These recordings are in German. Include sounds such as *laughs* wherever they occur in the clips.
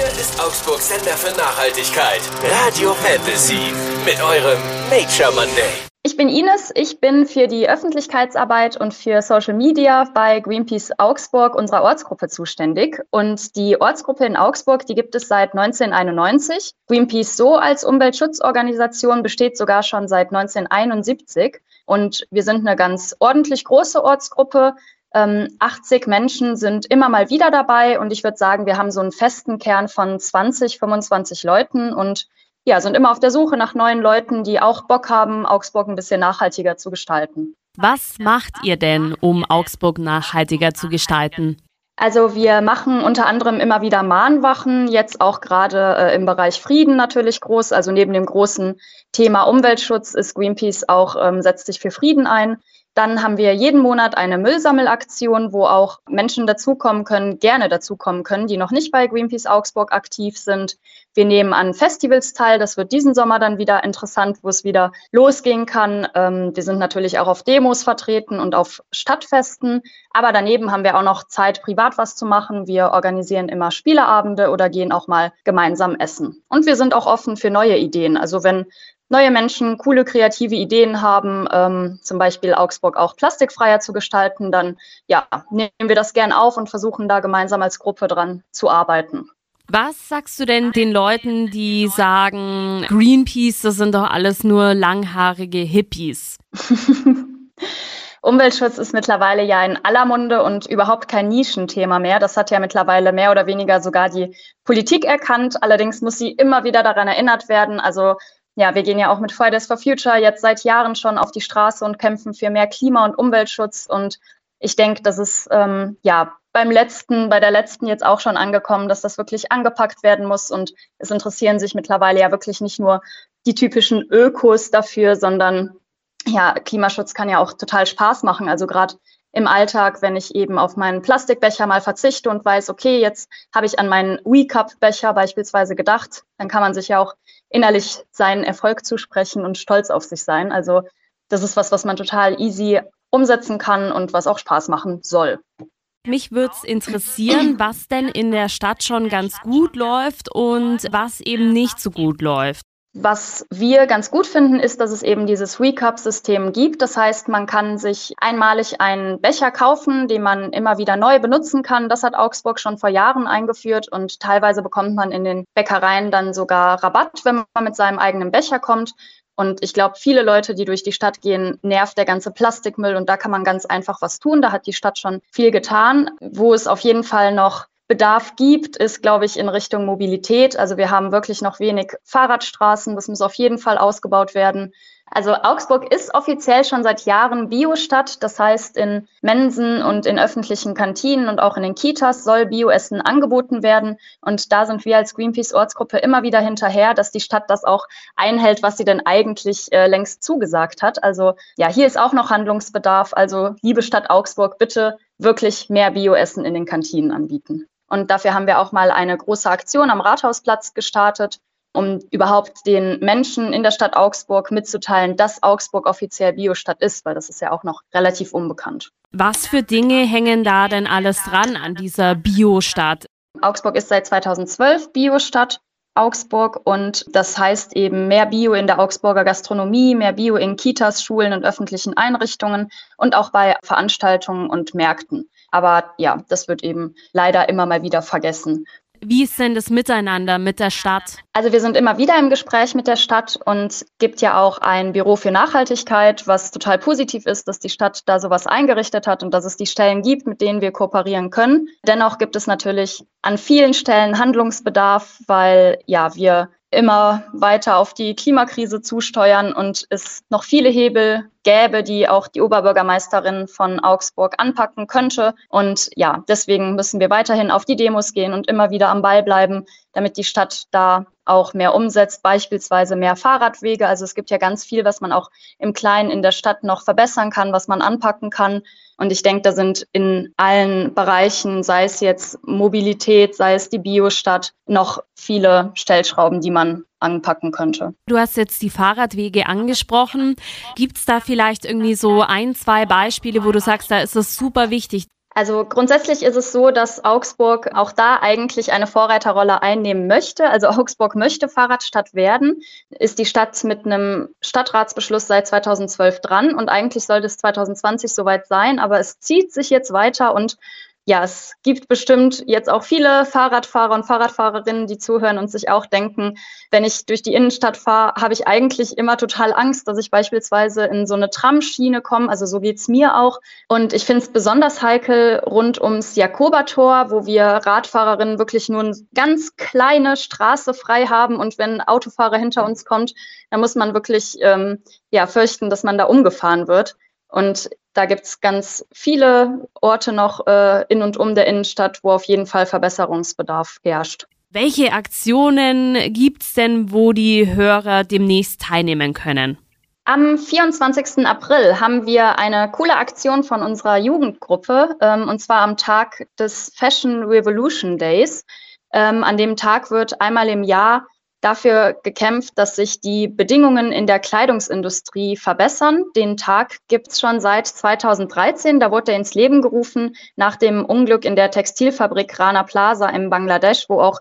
Hier ist Augsburg Sender für Nachhaltigkeit. Radio Fantasy. Mit eurem Nature Monday. Ich bin Ines, ich bin für die Öffentlichkeitsarbeit und für Social Media bei Greenpeace Augsburg, unserer Ortsgruppe, zuständig. Und die Ortsgruppe in Augsburg, die gibt es seit 1991. Greenpeace so als Umweltschutzorganisation besteht sogar schon seit 1971. Und wir sind eine ganz ordentlich große Ortsgruppe. 80 ähm, Menschen sind immer mal wieder dabei und ich würde sagen, wir haben so einen festen Kern von 20, 25 Leuten und ja, sind immer auf der Suche nach neuen Leuten, die auch Bock haben, Augsburg ein bisschen nachhaltiger zu gestalten. Was macht ihr denn, um Augsburg nachhaltiger zu gestalten? Also wir machen unter anderem immer wieder Mahnwachen, jetzt auch gerade äh, im Bereich Frieden natürlich groß. Also neben dem großen Thema Umweltschutz ist Greenpeace auch, ähm, setzt sich für Frieden ein. Dann haben wir jeden Monat eine Müllsammelaktion, wo auch Menschen dazukommen können, gerne dazukommen können, die noch nicht bei Greenpeace Augsburg aktiv sind. Wir nehmen an Festivals teil. Das wird diesen Sommer dann wieder interessant, wo es wieder losgehen kann. Ähm, wir sind natürlich auch auf Demos vertreten und auf Stadtfesten. Aber daneben haben wir auch noch Zeit, privat was zu machen. Wir organisieren immer Spieleabende oder gehen auch mal gemeinsam essen. Und wir sind auch offen für neue Ideen. Also wenn neue Menschen coole kreative Ideen haben, ähm, zum Beispiel Augsburg auch plastikfreier zu gestalten, dann ja, nehmen wir das gern auf und versuchen da gemeinsam als Gruppe dran zu arbeiten. Was sagst du denn den Leuten, die sagen, Greenpeace, das sind doch alles nur langhaarige Hippies? *laughs* Umweltschutz ist mittlerweile ja in aller Munde und überhaupt kein Nischenthema mehr. Das hat ja mittlerweile mehr oder weniger sogar die Politik erkannt. Allerdings muss sie immer wieder daran erinnert werden. Also ja, wir gehen ja auch mit Fridays for Future jetzt seit Jahren schon auf die Straße und kämpfen für mehr Klima- und Umweltschutz. Und ich denke, das ist ähm, ja beim letzten, bei der letzten jetzt auch schon angekommen, dass das wirklich angepackt werden muss. Und es interessieren sich mittlerweile ja wirklich nicht nur die typischen Ökos dafür, sondern ja, Klimaschutz kann ja auch total Spaß machen. Also gerade im Alltag, wenn ich eben auf meinen Plastikbecher mal verzichte und weiß, okay, jetzt habe ich an meinen WeCup-Becher beispielsweise gedacht, dann kann man sich ja auch innerlich seinen Erfolg zusprechen und stolz auf sich sein. Also das ist was, was man total easy umsetzen kann und was auch Spaß machen soll. Mich würde es interessieren, was denn in der Stadt schon ganz gut läuft und was eben nicht so gut läuft. Was wir ganz gut finden, ist, dass es eben dieses Recap-System gibt. Das heißt, man kann sich einmalig einen Becher kaufen, den man immer wieder neu benutzen kann. Das hat Augsburg schon vor Jahren eingeführt und teilweise bekommt man in den Bäckereien dann sogar Rabatt, wenn man mit seinem eigenen Becher kommt. Und ich glaube, viele Leute, die durch die Stadt gehen, nervt der ganze Plastikmüll und da kann man ganz einfach was tun. Da hat die Stadt schon viel getan. Wo es auf jeden Fall noch Bedarf gibt, ist, glaube ich, in Richtung Mobilität. Also wir haben wirklich noch wenig Fahrradstraßen. Das muss auf jeden Fall ausgebaut werden. Also Augsburg ist offiziell schon seit Jahren Biostadt. Das heißt, in Mensen und in öffentlichen Kantinen und auch in den Kitas soll Bioessen angeboten werden. Und da sind wir als Greenpeace Ortsgruppe immer wieder hinterher, dass die Stadt das auch einhält, was sie denn eigentlich äh, längst zugesagt hat. Also ja, hier ist auch noch Handlungsbedarf. Also liebe Stadt Augsburg, bitte wirklich mehr Bioessen in den Kantinen anbieten. Und dafür haben wir auch mal eine große Aktion am Rathausplatz gestartet, um überhaupt den Menschen in der Stadt Augsburg mitzuteilen, dass Augsburg offiziell Biostadt ist, weil das ist ja auch noch relativ unbekannt. Was für Dinge hängen da denn alles dran an dieser Biostadt? Augsburg ist seit 2012 Biostadt. Augsburg und das heißt eben mehr Bio in der Augsburger Gastronomie, mehr Bio in Kitas, Schulen und öffentlichen Einrichtungen und auch bei Veranstaltungen und Märkten. Aber ja, das wird eben leider immer mal wieder vergessen. Wie ist denn das Miteinander mit der Stadt? Also wir sind immer wieder im Gespräch mit der Stadt und gibt ja auch ein Büro für Nachhaltigkeit, was total positiv ist, dass die Stadt da sowas eingerichtet hat und dass es die Stellen gibt, mit denen wir kooperieren können. Dennoch gibt es natürlich an vielen Stellen Handlungsbedarf, weil ja wir immer weiter auf die Klimakrise zusteuern und es noch viele Hebel gäbe, die auch die Oberbürgermeisterin von Augsburg anpacken könnte. Und ja, deswegen müssen wir weiterhin auf die Demos gehen und immer wieder am Ball bleiben, damit die Stadt da auch mehr umsetzt, beispielsweise mehr Fahrradwege. Also es gibt ja ganz viel, was man auch im Kleinen in der Stadt noch verbessern kann, was man anpacken kann. Und ich denke, da sind in allen Bereichen, sei es jetzt Mobilität, sei es die Biostadt, noch viele Stellschrauben, die man anpacken könnte. Du hast jetzt die Fahrradwege angesprochen. Gibt es da vielleicht irgendwie so ein, zwei Beispiele, wo du sagst, da ist es super wichtig? Also grundsätzlich ist es so, dass Augsburg auch da eigentlich eine Vorreiterrolle einnehmen möchte. Also Augsburg möchte Fahrradstadt werden, ist die Stadt mit einem Stadtratsbeschluss seit 2012 dran und eigentlich sollte es 2020 soweit sein, aber es zieht sich jetzt weiter und ja, es gibt bestimmt jetzt auch viele Fahrradfahrer und Fahrradfahrerinnen, die zuhören und sich auch denken, wenn ich durch die Innenstadt fahre, habe ich eigentlich immer total Angst, dass ich beispielsweise in so eine Tramschiene komme. Also so geht's mir auch. Und ich finde es besonders heikel rund ums Jakobertor, wo wir Radfahrerinnen wirklich nur eine ganz kleine Straße frei haben. Und wenn ein Autofahrer hinter uns kommt, dann muss man wirklich ähm, ja, fürchten, dass man da umgefahren wird. Und da gibt es ganz viele Orte noch äh, in und um der Innenstadt, wo auf jeden Fall Verbesserungsbedarf herrscht. Welche Aktionen gibt es denn, wo die Hörer demnächst teilnehmen können? Am 24. April haben wir eine coole Aktion von unserer Jugendgruppe, ähm, und zwar am Tag des Fashion Revolution Days. Ähm, an dem Tag wird einmal im Jahr dafür gekämpft, dass sich die Bedingungen in der Kleidungsindustrie verbessern. Den Tag gibt's schon seit 2013. Da wurde er ins Leben gerufen nach dem Unglück in der Textilfabrik Rana Plaza in Bangladesch, wo auch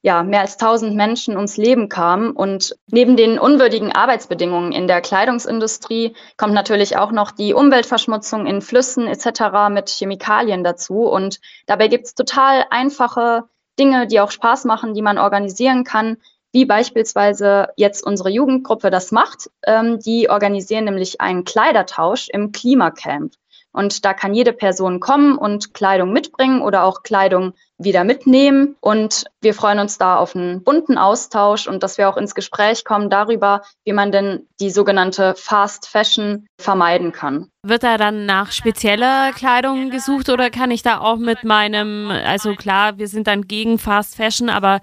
ja, mehr als 1000 Menschen ums Leben kamen. Und neben den unwürdigen Arbeitsbedingungen in der Kleidungsindustrie kommt natürlich auch noch die Umweltverschmutzung in Flüssen etc. mit Chemikalien dazu. Und dabei gibt's total einfache Dinge, die auch Spaß machen, die man organisieren kann wie beispielsweise jetzt unsere Jugendgruppe das macht. Ähm, die organisieren nämlich einen Kleidertausch im Klimacamp. Und da kann jede Person kommen und Kleidung mitbringen oder auch Kleidung wieder mitnehmen. Und wir freuen uns da auf einen bunten Austausch und dass wir auch ins Gespräch kommen darüber, wie man denn die sogenannte Fast Fashion vermeiden kann. Wird da dann nach spezieller Kleidung gesucht oder kann ich da auch mit meinem, also klar, wir sind dann gegen Fast Fashion, aber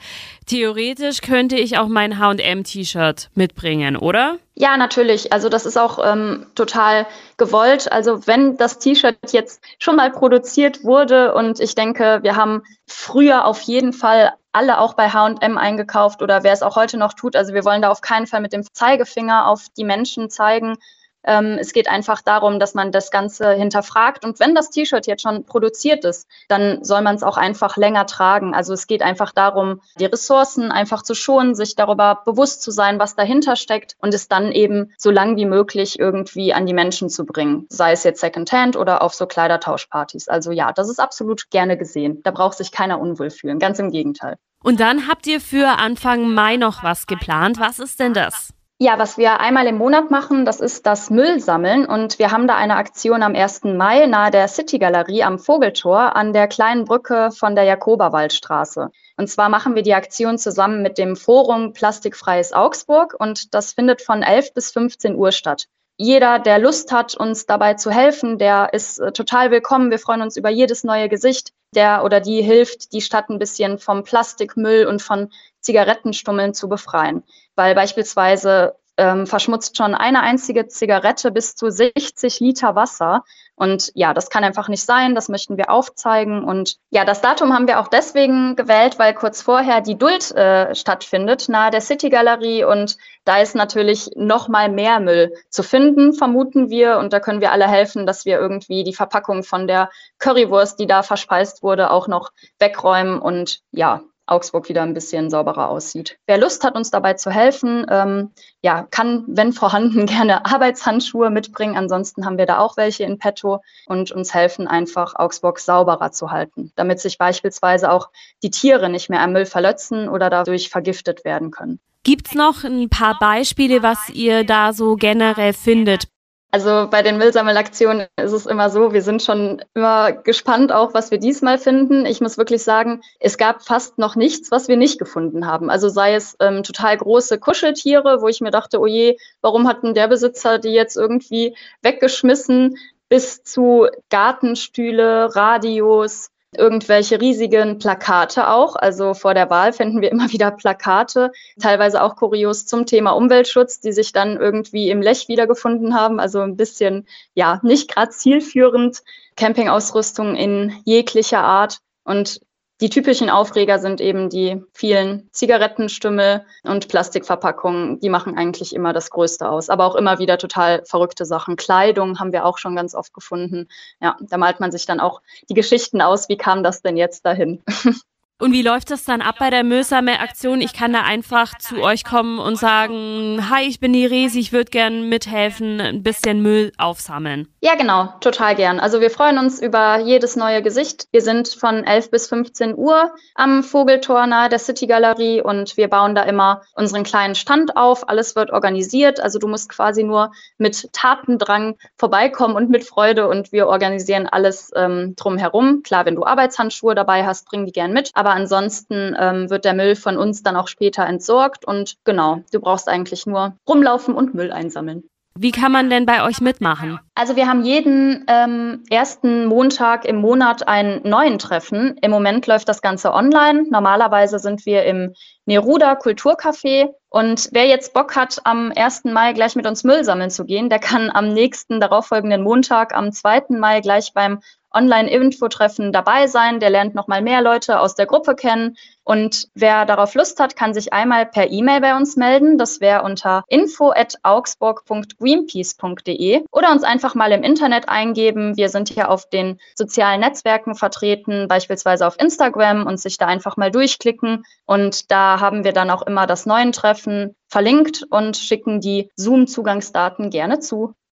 theoretisch könnte ich auch mein HM-T-Shirt mitbringen, oder? Ja, natürlich. Also das ist auch ähm, total gewollt. Also wenn das T-Shirt jetzt schon mal produziert wurde und ich denke, wir haben früher auf jeden Fall alle auch bei H&M eingekauft oder wer es auch heute noch tut. Also wir wollen da auf keinen Fall mit dem Zeigefinger auf die Menschen zeigen, ähm, es geht einfach darum, dass man das Ganze hinterfragt. Und wenn das T-Shirt jetzt schon produziert ist, dann soll man es auch einfach länger tragen. Also es geht einfach darum, die Ressourcen einfach zu schonen, sich darüber bewusst zu sein, was dahinter steckt und es dann eben so lang wie möglich irgendwie an die Menschen zu bringen. Sei es jetzt Secondhand oder auf so Kleidertauschpartys. Also ja, das ist absolut gerne gesehen. Da braucht sich keiner unwohl fühlen. Ganz im Gegenteil. Und dann habt ihr für Anfang Mai noch was geplant. Was ist denn das? Ja, was wir einmal im Monat machen, das ist das Müllsammeln. Und wir haben da eine Aktion am 1. Mai nahe der City Galerie am Vogeltor an der kleinen Brücke von der Jakoberwaldstraße. Und zwar machen wir die Aktion zusammen mit dem Forum Plastikfreies Augsburg und das findet von 11 bis 15 Uhr statt. Jeder, der Lust hat, uns dabei zu helfen, der ist äh, total willkommen. Wir freuen uns über jedes neue Gesicht, der oder die hilft, die Stadt ein bisschen vom Plastikmüll und von Zigarettenstummeln zu befreien weil beispielsweise ähm, verschmutzt schon eine einzige Zigarette bis zu 60 Liter Wasser. Und ja, das kann einfach nicht sein. Das möchten wir aufzeigen. Und ja, das Datum haben wir auch deswegen gewählt, weil kurz vorher die Duld äh, stattfindet nahe der City Galerie. Und da ist natürlich noch mal mehr Müll zu finden, vermuten wir. Und da können wir alle helfen, dass wir irgendwie die Verpackung von der Currywurst, die da verspeist wurde, auch noch wegräumen. Und ja, Augsburg wieder ein bisschen sauberer aussieht. Wer Lust hat, uns dabei zu helfen, ähm, ja, kann, wenn vorhanden, *laughs* gerne Arbeitshandschuhe mitbringen. Ansonsten haben wir da auch welche in petto und uns helfen einfach, Augsburg sauberer zu halten, damit sich beispielsweise auch die Tiere nicht mehr am Müll verletzen oder dadurch vergiftet werden können. Gibt es noch ein paar Beispiele, was ihr da so generell findet? Also bei den Müllsammelaktionen ist es immer so, wir sind schon immer gespannt auch, was wir diesmal finden. Ich muss wirklich sagen, es gab fast noch nichts, was wir nicht gefunden haben. Also sei es ähm, total große Kuscheltiere, wo ich mir dachte, oh je, warum hat denn der Besitzer die jetzt irgendwie weggeschmissen, bis zu Gartenstühle, Radios, irgendwelche riesigen Plakate auch. Also vor der Wahl finden wir immer *laughs* wieder Plakate, teilweise auch kurios zum Thema Umweltschutz, die sich dann irgendwie im Lech wiedergefunden haben. Also ein bisschen, ja, nicht gerade zielführend. Campingausrüstung in jeglicher Art. Und die typischen Aufreger sind eben die vielen Zigarettenstümmel und Plastikverpackungen. Die machen eigentlich immer das Größte aus. Aber auch immer wieder total verrückte Sachen. Kleidung haben wir auch schon ganz oft gefunden. Ja, da malt man sich dann auch die Geschichten aus. Wie kam das denn jetzt dahin? *laughs* Und wie läuft das dann ab bei der Müllsammel Aktion? Ich kann da einfach zu euch kommen und sagen, hi, ich bin die Resi, ich würde gern mithelfen, ein bisschen Müll aufsammeln. Ja, genau, total gern. Also wir freuen uns über jedes neue Gesicht. Wir sind von 11 bis 15 Uhr am Vogeltor nahe der City Galerie und wir bauen da immer unseren kleinen Stand auf. Alles wird organisiert. Also du musst quasi nur mit Tatendrang vorbeikommen und mit Freude und wir organisieren alles ähm, drumherum. Klar, wenn du Arbeitshandschuhe dabei hast, bring die gern mit. Aber aber ansonsten ähm, wird der Müll von uns dann auch später entsorgt und genau, du brauchst eigentlich nur rumlaufen und Müll einsammeln. Wie kann man denn bei euch mitmachen? Also wir haben jeden ähm, ersten Montag im Monat einen neuen Treffen. Im Moment läuft das Ganze online. Normalerweise sind wir im Neruda Kulturcafé. Und wer jetzt Bock hat, am 1. Mai gleich mit uns Müll sammeln zu gehen, der kann am nächsten darauffolgenden Montag, am 2. Mai, gleich beim Online-Info-Treffen dabei sein. Der lernt nochmal mehr Leute aus der Gruppe kennen. Und wer darauf Lust hat, kann sich einmal per E-Mail bei uns melden. Das wäre unter info@augsburg.greenpeace.de oder uns einfach mal im Internet eingeben. Wir sind hier auf den sozialen Netzwerken vertreten, beispielsweise auf Instagram und sich da einfach mal durchklicken. Und da haben wir dann auch immer das neuen Treffen verlinkt und schicken die Zoom-Zugangsdaten gerne zu.